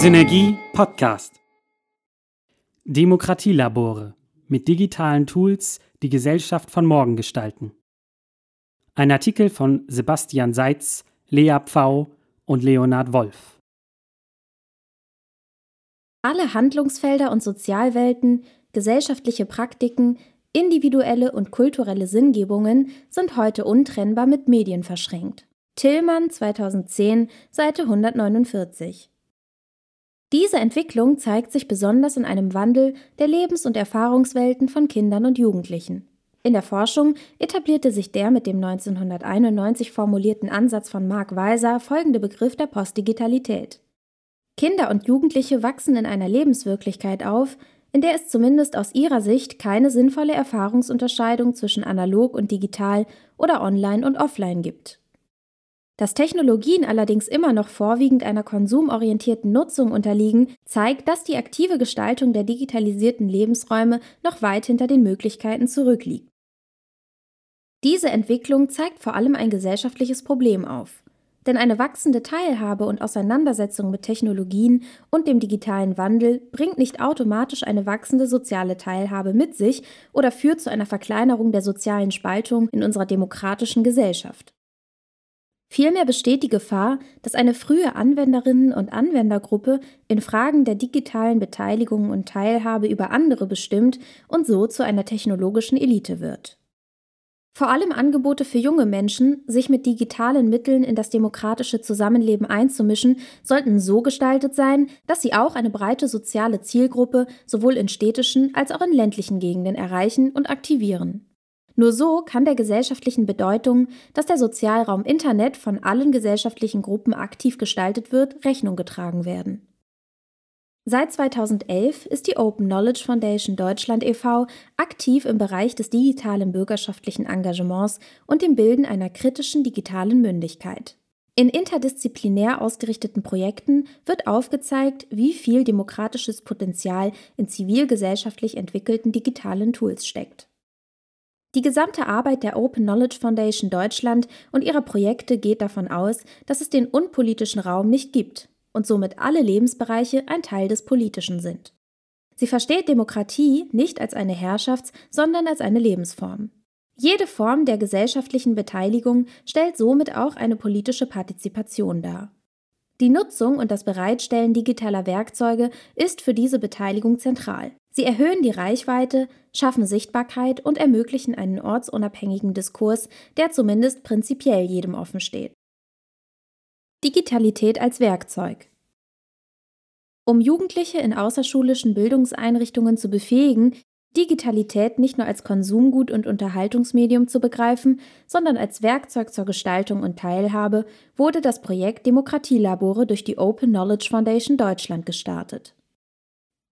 Synergie Podcast. Demokratielabore mit digitalen Tools die Gesellschaft von morgen gestalten. Ein Artikel von Sebastian Seitz, Lea Pfau und Leonhard Wolf. Alle Handlungsfelder und Sozialwelten, gesellschaftliche Praktiken, individuelle und kulturelle Sinngebungen sind heute untrennbar mit Medien verschränkt. Tillmann 2010, Seite 149. Diese Entwicklung zeigt sich besonders in einem Wandel der Lebens- und Erfahrungswelten von Kindern und Jugendlichen. In der Forschung etablierte sich der mit dem 1991 formulierten Ansatz von Mark Weiser folgende Begriff der Postdigitalität. Kinder und Jugendliche wachsen in einer Lebenswirklichkeit auf, in der es zumindest aus ihrer Sicht keine sinnvolle Erfahrungsunterscheidung zwischen analog und digital oder online und offline gibt. Dass Technologien allerdings immer noch vorwiegend einer konsumorientierten Nutzung unterliegen, zeigt, dass die aktive Gestaltung der digitalisierten Lebensräume noch weit hinter den Möglichkeiten zurückliegt. Diese Entwicklung zeigt vor allem ein gesellschaftliches Problem auf. Denn eine wachsende Teilhabe und Auseinandersetzung mit Technologien und dem digitalen Wandel bringt nicht automatisch eine wachsende soziale Teilhabe mit sich oder führt zu einer Verkleinerung der sozialen Spaltung in unserer demokratischen Gesellschaft. Vielmehr besteht die Gefahr, dass eine frühe Anwenderinnen- und Anwendergruppe in Fragen der digitalen Beteiligung und Teilhabe über andere bestimmt und so zu einer technologischen Elite wird. Vor allem Angebote für junge Menschen, sich mit digitalen Mitteln in das demokratische Zusammenleben einzumischen, sollten so gestaltet sein, dass sie auch eine breite soziale Zielgruppe sowohl in städtischen als auch in ländlichen Gegenden erreichen und aktivieren. Nur so kann der gesellschaftlichen Bedeutung, dass der Sozialraum Internet von allen gesellschaftlichen Gruppen aktiv gestaltet wird, Rechnung getragen werden. Seit 2011 ist die Open Knowledge Foundation Deutschland e.V. aktiv im Bereich des digitalen bürgerschaftlichen Engagements und dem Bilden einer kritischen digitalen Mündigkeit. In interdisziplinär ausgerichteten Projekten wird aufgezeigt, wie viel demokratisches Potenzial in zivilgesellschaftlich entwickelten digitalen Tools steckt. Die gesamte Arbeit der Open Knowledge Foundation Deutschland und ihrer Projekte geht davon aus, dass es den unpolitischen Raum nicht gibt und somit alle Lebensbereiche ein Teil des Politischen sind. Sie versteht Demokratie nicht als eine Herrschafts-, sondern als eine Lebensform. Jede Form der gesellschaftlichen Beteiligung stellt somit auch eine politische Partizipation dar. Die Nutzung und das Bereitstellen digitaler Werkzeuge ist für diese Beteiligung zentral. Sie erhöhen die Reichweite, schaffen Sichtbarkeit und ermöglichen einen ortsunabhängigen Diskurs, der zumindest prinzipiell jedem offen steht. Digitalität als Werkzeug. Um Jugendliche in außerschulischen Bildungseinrichtungen zu befähigen, Digitalität nicht nur als Konsumgut und Unterhaltungsmedium zu begreifen, sondern als Werkzeug zur Gestaltung und Teilhabe, wurde das Projekt Demokratielabore durch die Open Knowledge Foundation Deutschland gestartet.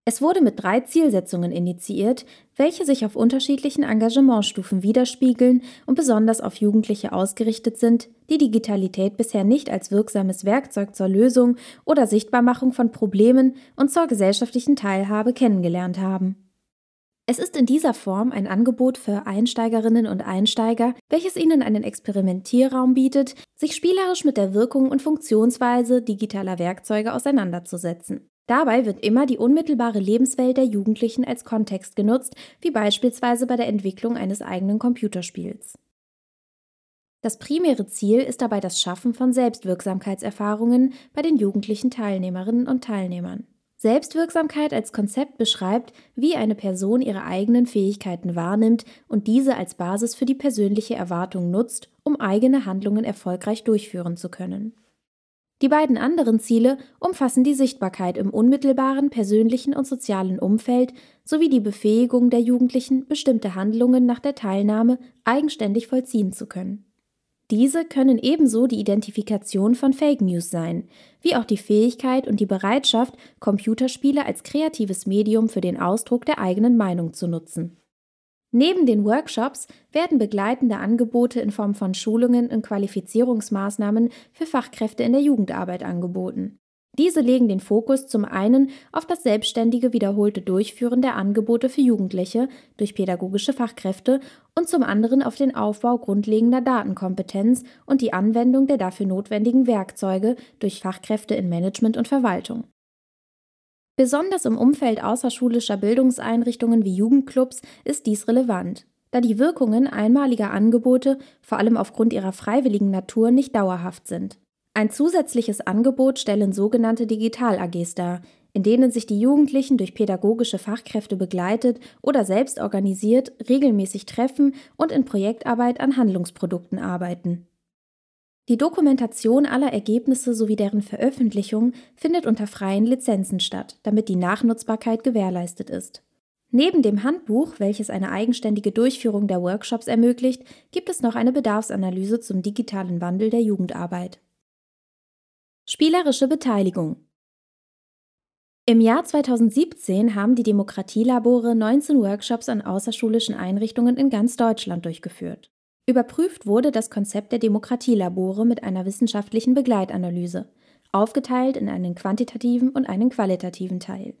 Es wurde mit drei Zielsetzungen initiiert, welche sich auf unterschiedlichen Engagementstufen widerspiegeln und besonders auf Jugendliche ausgerichtet sind, die Digitalität bisher nicht als wirksames Werkzeug zur Lösung oder Sichtbarmachung von Problemen und zur gesellschaftlichen Teilhabe kennengelernt haben. Es ist in dieser Form ein Angebot für Einsteigerinnen und Einsteiger, welches ihnen einen Experimentierraum bietet, sich spielerisch mit der Wirkung und Funktionsweise digitaler Werkzeuge auseinanderzusetzen. Dabei wird immer die unmittelbare Lebenswelt der Jugendlichen als Kontext genutzt, wie beispielsweise bei der Entwicklung eines eigenen Computerspiels. Das primäre Ziel ist dabei das Schaffen von Selbstwirksamkeitserfahrungen bei den jugendlichen Teilnehmerinnen und Teilnehmern. Selbstwirksamkeit als Konzept beschreibt, wie eine Person ihre eigenen Fähigkeiten wahrnimmt und diese als Basis für die persönliche Erwartung nutzt, um eigene Handlungen erfolgreich durchführen zu können. Die beiden anderen Ziele umfassen die Sichtbarkeit im unmittelbaren persönlichen und sozialen Umfeld sowie die Befähigung der Jugendlichen, bestimmte Handlungen nach der Teilnahme eigenständig vollziehen zu können. Diese können ebenso die Identifikation von Fake News sein, wie auch die Fähigkeit und die Bereitschaft, Computerspiele als kreatives Medium für den Ausdruck der eigenen Meinung zu nutzen. Neben den Workshops werden begleitende Angebote in Form von Schulungen und Qualifizierungsmaßnahmen für Fachkräfte in der Jugendarbeit angeboten. Diese legen den Fokus zum einen auf das selbstständige wiederholte Durchführen der Angebote für Jugendliche durch pädagogische Fachkräfte und zum anderen auf den Aufbau grundlegender Datenkompetenz und die Anwendung der dafür notwendigen Werkzeuge durch Fachkräfte in Management und Verwaltung. Besonders im Umfeld außerschulischer Bildungseinrichtungen wie Jugendclubs ist dies relevant, da die Wirkungen einmaliger Angebote vor allem aufgrund ihrer freiwilligen Natur nicht dauerhaft sind. Ein zusätzliches Angebot stellen sogenannte Digital-AGs dar, in denen sich die Jugendlichen durch pädagogische Fachkräfte begleitet oder selbst organisiert regelmäßig treffen und in Projektarbeit an Handlungsprodukten arbeiten. Die Dokumentation aller Ergebnisse sowie deren Veröffentlichung findet unter freien Lizenzen statt, damit die Nachnutzbarkeit gewährleistet ist. Neben dem Handbuch, welches eine eigenständige Durchführung der Workshops ermöglicht, gibt es noch eine Bedarfsanalyse zum digitalen Wandel der Jugendarbeit. Spielerische Beteiligung Im Jahr 2017 haben die Demokratielabore 19 Workshops an außerschulischen Einrichtungen in ganz Deutschland durchgeführt. Überprüft wurde das Konzept der Demokratielabore mit einer wissenschaftlichen Begleitanalyse, aufgeteilt in einen quantitativen und einen qualitativen Teil.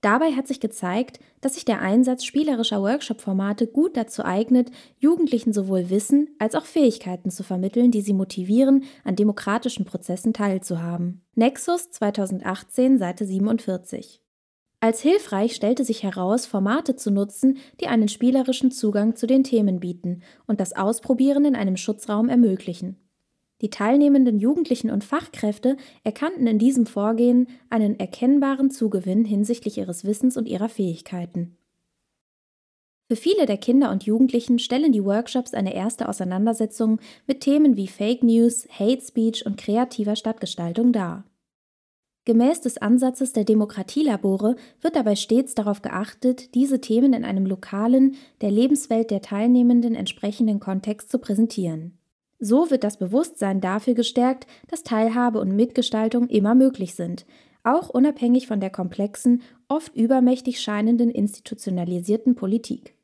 Dabei hat sich gezeigt, dass sich der Einsatz spielerischer Workshop-Formate gut dazu eignet, Jugendlichen sowohl Wissen als auch Fähigkeiten zu vermitteln, die sie motivieren, an demokratischen Prozessen teilzuhaben. Nexus 2018, Seite 47. Als hilfreich stellte sich heraus, Formate zu nutzen, die einen spielerischen Zugang zu den Themen bieten und das Ausprobieren in einem Schutzraum ermöglichen. Die teilnehmenden Jugendlichen und Fachkräfte erkannten in diesem Vorgehen einen erkennbaren Zugewinn hinsichtlich ihres Wissens und ihrer Fähigkeiten. Für viele der Kinder und Jugendlichen stellen die Workshops eine erste Auseinandersetzung mit Themen wie Fake News, Hate Speech und kreativer Stadtgestaltung dar. Gemäß des Ansatzes der Demokratielabore wird dabei stets darauf geachtet, diese Themen in einem lokalen, der Lebenswelt der Teilnehmenden entsprechenden Kontext zu präsentieren. So wird das Bewusstsein dafür gestärkt, dass Teilhabe und Mitgestaltung immer möglich sind, auch unabhängig von der komplexen, oft übermächtig scheinenden institutionalisierten Politik.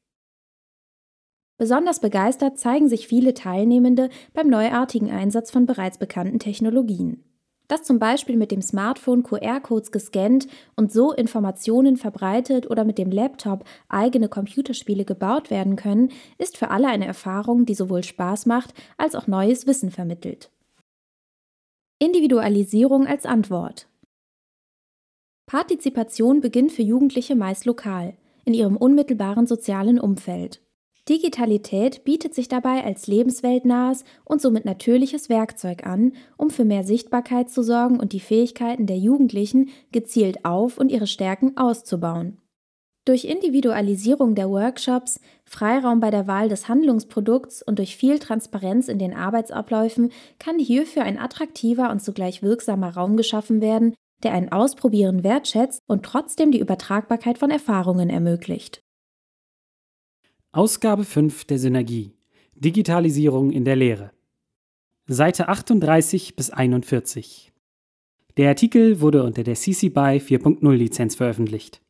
Besonders begeistert zeigen sich viele Teilnehmende beim neuartigen Einsatz von bereits bekannten Technologien dass zum Beispiel mit dem Smartphone QR-Codes gescannt und so Informationen verbreitet oder mit dem Laptop eigene Computerspiele gebaut werden können, ist für alle eine Erfahrung, die sowohl Spaß macht als auch neues Wissen vermittelt. Individualisierung als Antwort Partizipation beginnt für Jugendliche meist lokal, in ihrem unmittelbaren sozialen Umfeld. Digitalität bietet sich dabei als lebensweltnahes und somit natürliches Werkzeug an, um für mehr Sichtbarkeit zu sorgen und die Fähigkeiten der Jugendlichen gezielt auf und ihre Stärken auszubauen. Durch Individualisierung der Workshops, Freiraum bei der Wahl des Handlungsprodukts und durch viel Transparenz in den Arbeitsabläufen kann hierfür ein attraktiver und zugleich wirksamer Raum geschaffen werden, der ein Ausprobieren wertschätzt und trotzdem die Übertragbarkeit von Erfahrungen ermöglicht. Ausgabe 5 der Synergie. Digitalisierung in der Lehre. Seite 38 bis 41. Der Artikel wurde unter der CC BY 4.0 Lizenz veröffentlicht.